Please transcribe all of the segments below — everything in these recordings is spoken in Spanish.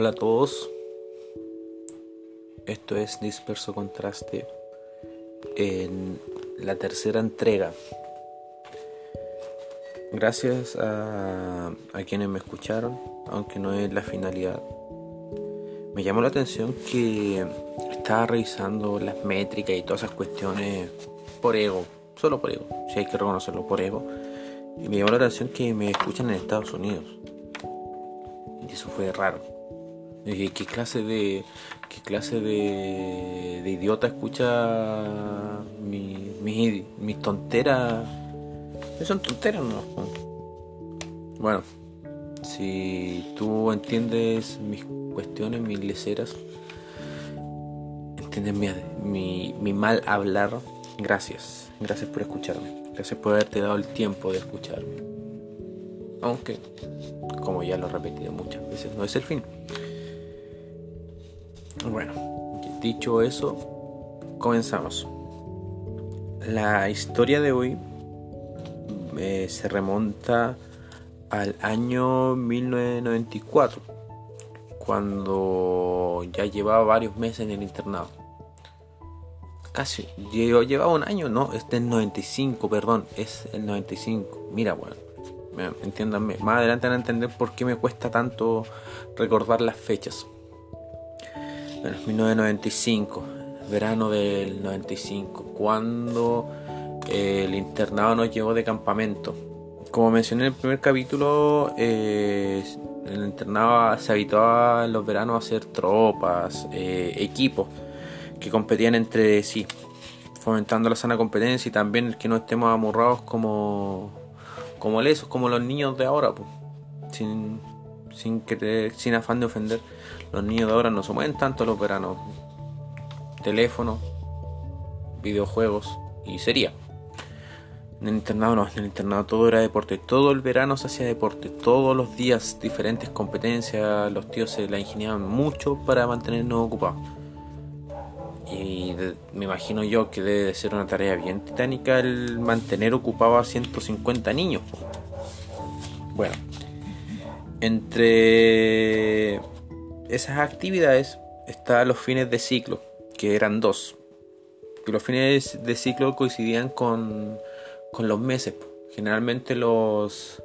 Hola a todos, esto es Disperso Contraste en la tercera entrega. Gracias a, quienes me escucharon, aunque no es la finalidad. Me llamó la atención que estaba revisando las métricas y todas esas cuestiones por ego, solo por ego, si hay que reconocerlo por ego. Y me llamó la atención que me escuchan en Estados Unidos. Y eso fue raro ¿Qué clase de qué clase de, idiota escucha mis mi, mi tonteras? Son tonteras, ¿no? Bueno, si tú entiendes mis cuestiones, mis leceras, entiendes mi, mi, mi mal hablar, gracias. Gracias por escucharme. Gracias por haberte dado el tiempo de escucharme. Aunque, como ya lo he repetido muchas veces, no es el fin. Bueno, dicho eso, comenzamos. La historia de hoy eh, se remonta al año 1994, cuando ya llevaba varios meses en el internado. Casi, yo llevaba un año, no, este es el 95, perdón, es el 95. Mira, bueno, entiéndanme, más adelante van a entender por qué me cuesta tanto recordar las fechas. Bueno, 1995, verano del 95, cuando eh, el internado nos llevó de campamento. Como mencioné en el primer capítulo, eh, el internado se habituaba en los veranos a hacer tropas, eh, equipos que competían entre sí, fomentando la sana competencia y también el que no estemos amurrados como, como lesos, como los niños de ahora, pues, sin, sin, que sin afán de ofender. Los niños de ahora no se mueven tanto los veranos. Teléfono, videojuegos y sería. En el internado no, en el internado todo era deporte. Todo el verano se hacía deporte. Todos los días diferentes competencias. Los tíos se la ingeniaban mucho para mantenernos ocupados. Y me imagino yo que debe de ser una tarea bien titánica el mantener ocupado a 150 niños. Bueno, entre esas actividades estaban los fines de ciclo, que eran dos. Los fines de ciclo coincidían con, los meses. Generalmente los,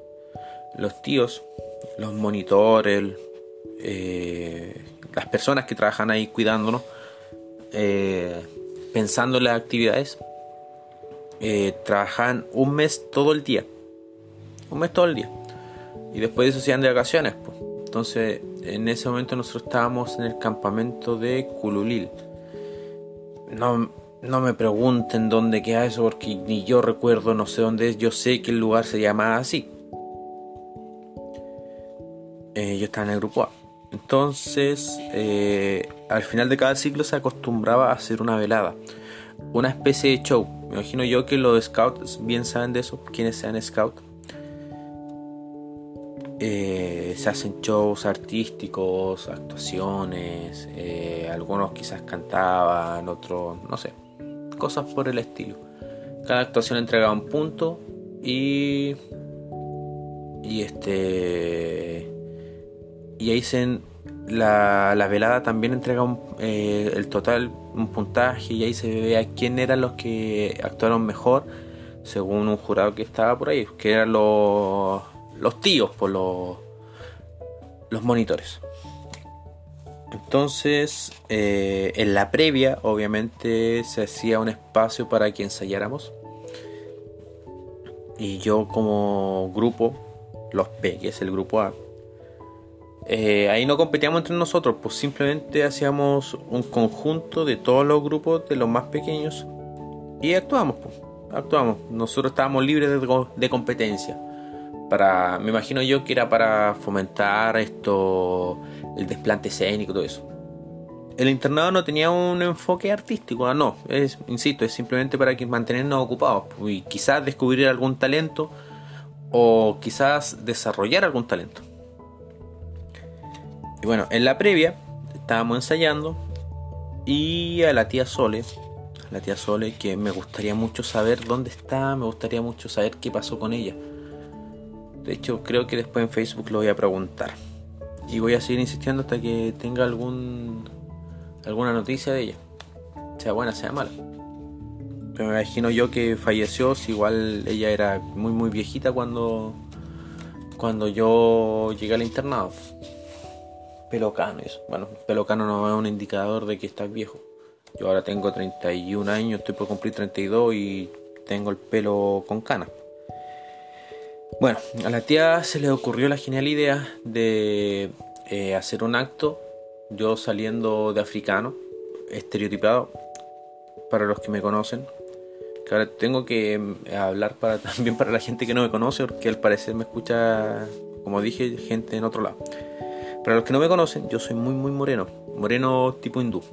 los tíos, los monitores, eh, las personas que trabajan ahí cuidándonos, eh, pensando en las actividades, eh, trabajaban un mes todo el día. Un mes todo el día. Y después de eso se iban de vacaciones. Pues. Entonces, en ese momento nosotros estábamos en el campamento de Cululil. No, no me pregunten dónde queda eso porque ni yo recuerdo, no sé dónde es. Yo sé que el lugar se llama así. Eh, yo estaba en el grupo A. Entonces, eh, al final de cada ciclo se acostumbraba a hacer una velada. Una especie de show. Me imagino yo que los scouts bien saben de eso, quienes sean scouts eh, se hacen shows artísticos, actuaciones, eh, algunos quizás cantaban, otros, no sé, cosas por el estilo. Cada actuación entregaba un punto y y este y ahí se la, la velada también entrega eh, el total un puntaje y ahí se ve a quién eran los que actuaron mejor según un jurado que estaba por ahí que eran los los tíos, por los, los monitores. Entonces, eh, en la previa, obviamente, se hacía un espacio para que ensayáramos. Y yo como grupo, los P, que es el grupo A, eh, ahí no competíamos entre nosotros, pues simplemente hacíamos un conjunto de todos los grupos, de los más pequeños, y actuamos, pues, actuamos. Nosotros estábamos libres de, de competencia para me imagino yo que era para fomentar esto el desplante escénico todo eso. El internado no tenía un enfoque artístico ah, no es insisto es simplemente para que mantenernos ocupados y quizás descubrir algún talento o quizás desarrollar algún talento. Y bueno en la previa estábamos ensayando y a la tía Sole la tía Sole que me gustaría mucho saber dónde está me gustaría mucho saber qué pasó con ella de hecho, creo que después en Facebook lo voy a preguntar. y voy a seguir insistiendo hasta que tenga algún alguna noticia de ella, sea buena, sea mala. Pero me imagino yo que falleció, si igual ella era muy muy viejita cuando cuando yo llegué al internado. Pelocano eso. Bueno, pelocano no es un indicador de que estás viejo. Yo ahora tengo 31 años, estoy por cumplir 32 y tengo el pelo con cana. Bueno, a la tía se le ocurrió la genial idea de eh, hacer un acto, yo saliendo de africano, estereotipado, para los que me conocen. Que ahora tengo que mm, hablar también para la gente que no me conoce, porque al parecer me escucha, como dije, gente en otro lado. Para los que no me conocen, yo soy muy, muy moreno, moreno tipo hindú.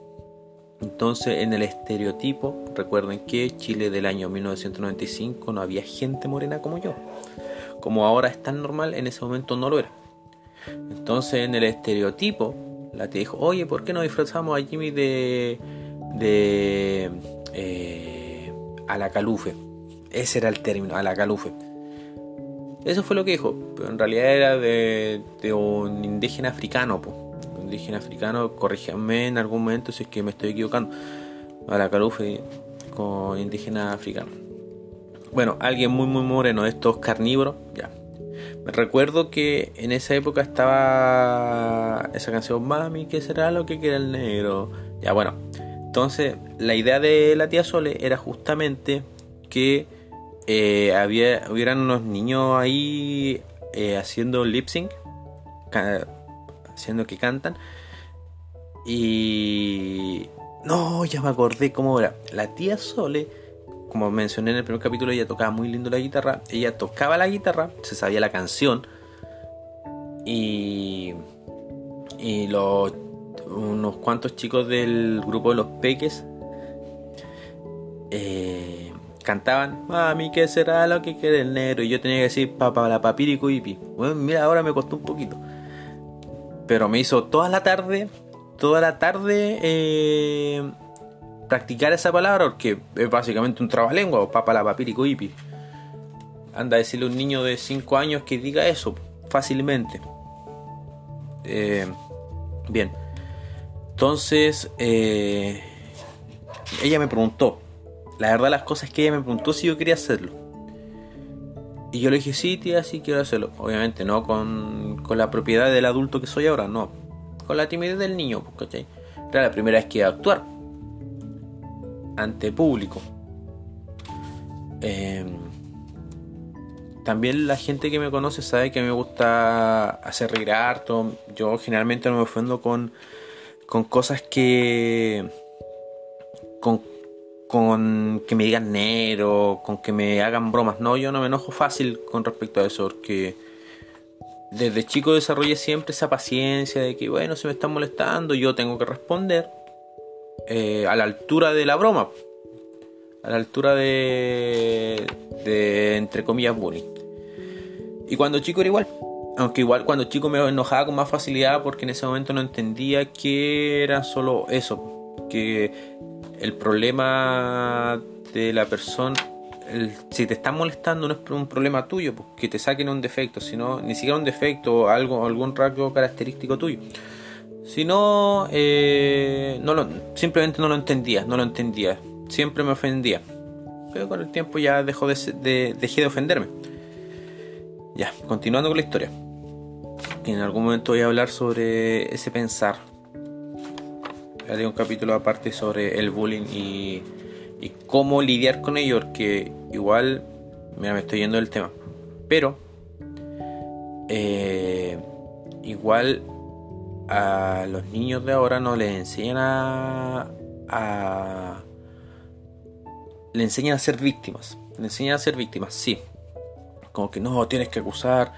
Entonces, en el estereotipo, recuerden que Chile del año 1995 no había gente morena como yo. Como ahora es tan normal, en ese momento no lo era. Entonces, en el estereotipo, la tía dijo, oye, ¿por qué no disfrazamos a Jimmy de... de... Eh, a la calufe? Ese era el término, a la calufe. Eso fue lo que dijo, pero en realidad era de, de un indígena africano, pues indígena africano, corríjanme en algún momento si es que me estoy equivocando. A la calufe con indígena africano. Bueno, alguien muy muy moreno, estos carnívoros, ya. Me recuerdo que en esa época estaba esa canción Mami, ¿qué será lo que quiere el negro? Ya bueno, entonces la idea de la tía Sole era justamente que eh, había, hubieran unos niños ahí eh, haciendo lip sync haciendo que cantan. Y. No, ya me acordé cómo era. La tía Sole, como mencioné en el primer capítulo, ella tocaba muy lindo la guitarra. Ella tocaba la guitarra, se sabía la canción. Y. Y los. Unos cuantos chicos del grupo de los Peques. Eh, cantaban, mami, ¿qué será lo que quiere el negro? Y yo tenía que decir, papá, la papirico Bueno, mira, ahora me costó un poquito. Pero me hizo toda la tarde, toda la tarde eh, practicar esa palabra porque es básicamente un trabalengua o papa la papirico hipi. Anda a decirle a un niño de 5 años que diga eso fácilmente. Eh, bien. Entonces, eh, ella me preguntó. La verdad, las cosas que ella me preguntó si yo quería hacerlo. Y yo le dije, sí, tía, sí quiero hacerlo. Obviamente, no con, la propiedad del adulto que soy ahora, no. Con la timidez del niño, ¿cachai? Era la primera vez que iba a actuar. Ante público. Em, también la gente que me conoce sabe que me gusta hacer reír harto. Yo generalmente no me ofendo con, con cosas que... Con con que me digan negro, con que me hagan bromas. No, yo no me enojo fácil con respecto a eso, porque desde chico desarrollé siempre esa paciencia de que, bueno, se me están molestando, yo tengo que responder eh, a la altura de la broma, a la altura de, entre comillas, bullying. Y cuando chico era igual. Aunque igual cuando chico me enojaba con más facilidad porque en ese momento no entendía que era solo eso. Que el problema de la persona, si te están molestando no es un problema tuyo, pues, que te saquen un defecto, sino ni siquiera un defecto, algo, algún rasgo característico tuyo. Si no, eh, no lo, simplemente no lo entendía, no lo entendía, siempre me ofendía. Pero con el tiempo ya dejó de, dejé de ofenderme. Ya, continuando con la historia. En algún momento voy a hablar sobre ese pensar, haré un capítulo aparte sobre el bullying y, cómo lidiar con ello, porque igual, mira, me estoy yendo del tema, pero eh, igual a los niños de ahora no les enseñan a, a le enseñan a ser víctimas, le enseñan a ser víctimas, sí, como que no tienes que acusar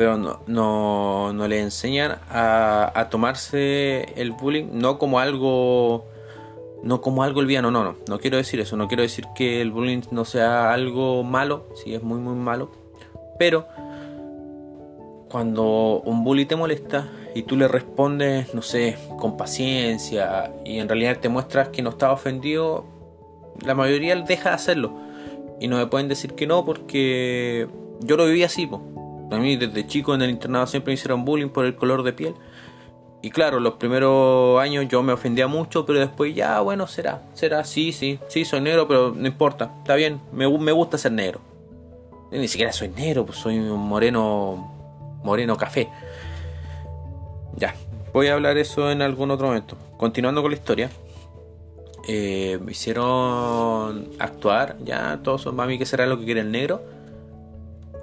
pero no, no, no le enseñan a, a, tomarse el bullying no como algo no como algo olvidado, no, no, no quiero decir eso, no quiero decir que el bullying no sea algo malo, sí es muy muy malo, pero cuando un bully te molesta y tú le respondes, no sé, con paciencia y en realidad te muestras que no estás ofendido, la mayoría deja de hacerlo y no me pueden decir que no porque yo lo viví así, po. A mí desde chico en el internado siempre me hicieron bullying por el color de piel. y claro, los primeros años yo me ofendía mucho, pero después ya, bueno, será, será, sí, sí, sí, soy negro, pero no importa, está bien, me, me gusta ser negro. ni siquiera soy negro, pues soy un moreno, moreno café. Ya, voy a hablar eso en algún otro momento. Continuando con la historia, eh, me hicieron actuar, ya, todos son mami, que será lo que quiere el negro?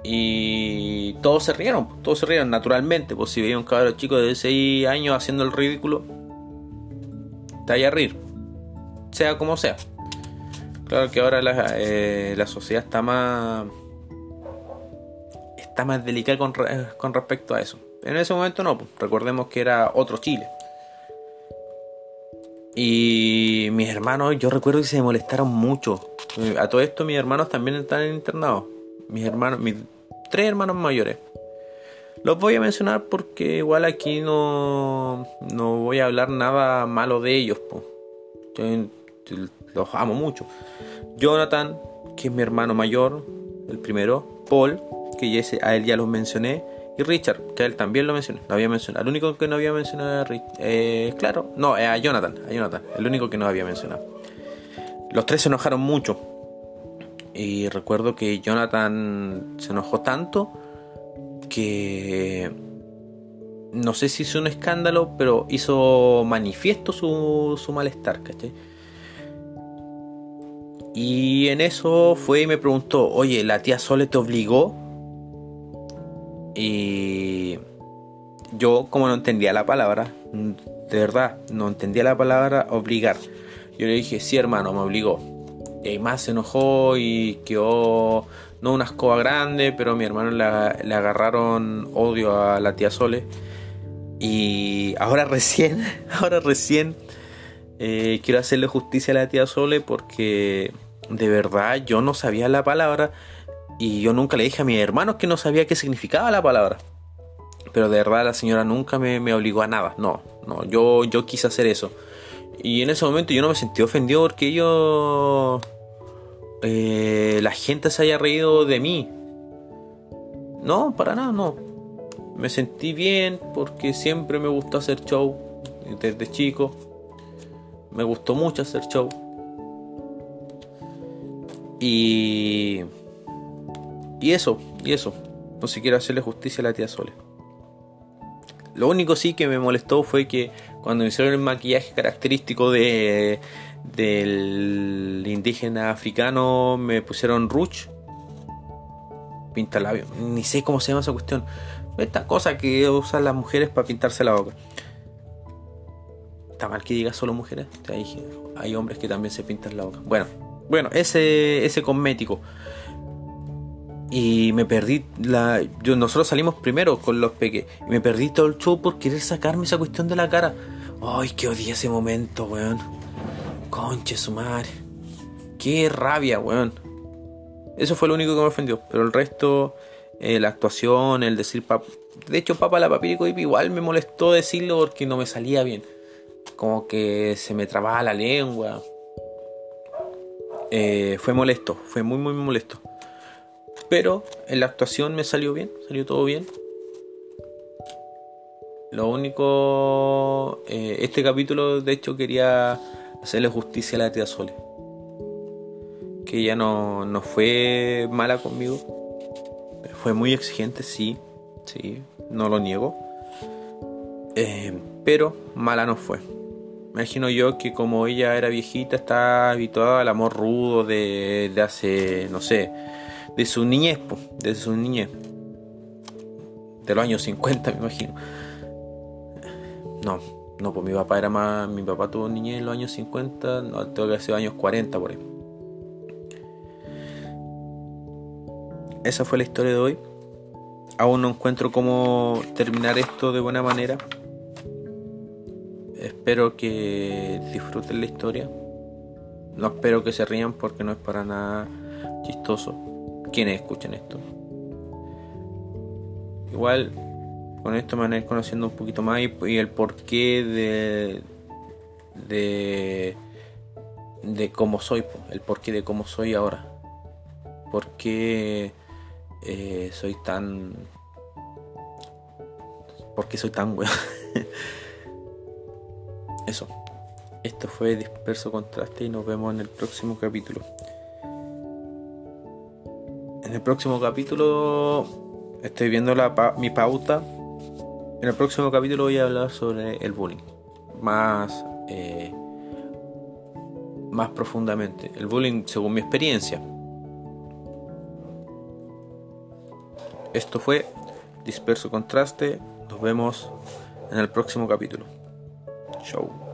Y todos se rieron, todos se rieron naturalmente. Pues si veía un cabrón chico de 6 años haciendo el ridículo, te vaya a rir, sea como sea. Claro que ahora la, eh, la sociedad está más está más delicada con, con respecto a eso. En ese momento no, pues, recordemos que era otro Chile. Y mis hermanos, yo recuerdo que se molestaron mucho. A todo esto mis hermanos también están internados. Mis hermanos, mis tres hermanos mayores. Los voy a mencionar porque igual aquí no, no voy a hablar nada malo de ellos. los amo mucho. Jonathan, que es mi hermano mayor, el primero. Paul, que a él ya los mencioné. Y Richard, que él también lo mencioné. Lo había mencionado. El único que no había mencionado era eh, claro, no, a Jonathan. A Jonathan. El único que no había mencionado. Los tres se enojaron mucho. Y recuerdo que Jonathan se enojó tanto que no sé si hizo un escándalo, pero hizo manifiesto su, su malestar, ¿cachai? Y en eso fue y me preguntó, oye, ¿la tía Sole te obligó? Y yo como no entendía la palabra, de verdad, no entendía la palabra obligar. Yo le dije, sí hermano, me obligó. Y más se enojó y quedó, no una escoba grande, pero mi hermano le, agarraron odio a la tía Sole. Y ahora recién, ahora recién eh, quiero hacerle justicia a la tía Sole porque de verdad yo no sabía la palabra y yo nunca le dije a mis hermanos que no sabía qué significaba la palabra. Pero de verdad la señora nunca me, me obligó a nada. No, no, yo, yo quise hacer eso. Y en ese momento yo no me sentí ofendido porque yo... Eh, la gente se haya reído de mí. No, para nada, no. Me sentí bien porque siempre me gustó hacer show desde chico. Me gustó mucho hacer show. Y... Y eso, y eso. No sé quiero hacerle justicia a la tía Sole. Lo único sí que me molestó fue que cuando me hicieron el maquillaje característico de del indígena africano me pusieron rouge. Pinta labio ni sé cómo se llama esa cuestión. Esta cosa que usan las mujeres para pintarse la boca. Está mal que diga solo mujeres. Hay, hombres que también se pintan la boca. Bueno bueno ese ese cosmético y me perdí la nosotros salimos primero con los peques y me perdí todo el show por querer sacarme esa cuestión de la cara. Ay que odié ese momento weón. Conche su madre. Qué rabia weón. Eso fue lo único que me ofendió pero el resto eh, la actuación el decir pap de hecho papa la papirico igual me molestó decirlo porque no me salía bien. Como que se me trababa la lengua. Eh, fue molesto fue muy muy molesto pero en la actuación me salió bien, salió todo bien. Lo único, eh, este capítulo de hecho quería hacerle justicia a la tía Sole. Que ella no, no fue mala conmigo. Fue muy exigente, sí, sí, no lo niego. Eh, pero mala no fue. Imagino yo que como ella era viejita, está habituada al amor rudo de, de hace, no sé, de su niñez, de su niñez. De los años 50, me imagino. No, no, pues mi papá era más. Mi papá tuvo niñez en los años 50, no, tengo que hacer años 40 por ahí. Esa fue la historia de hoy. Aún no encuentro cómo terminar esto de buena manera. Espero que disfruten la historia. No espero que se rían porque no es para nada chistoso quienes escuchan esto. Igual con esto me van a ir conociendo un poquito más y, el porqué de, de de cómo soy, el porqué de cómo soy ahora. ¿Por qué eh, soy tan... ¿Por qué soy tan weón? eso. Esto fue Disperso Contraste y nos vemos en el próximo capítulo. En el próximo capítulo estoy viendo la mi pauta. En el próximo capítulo voy a hablar sobre el bullying. Más, eh, más profundamente. El bullying según mi experiencia. Esto fue Disperso Contraste. Nos vemos en el próximo capítulo. 秀。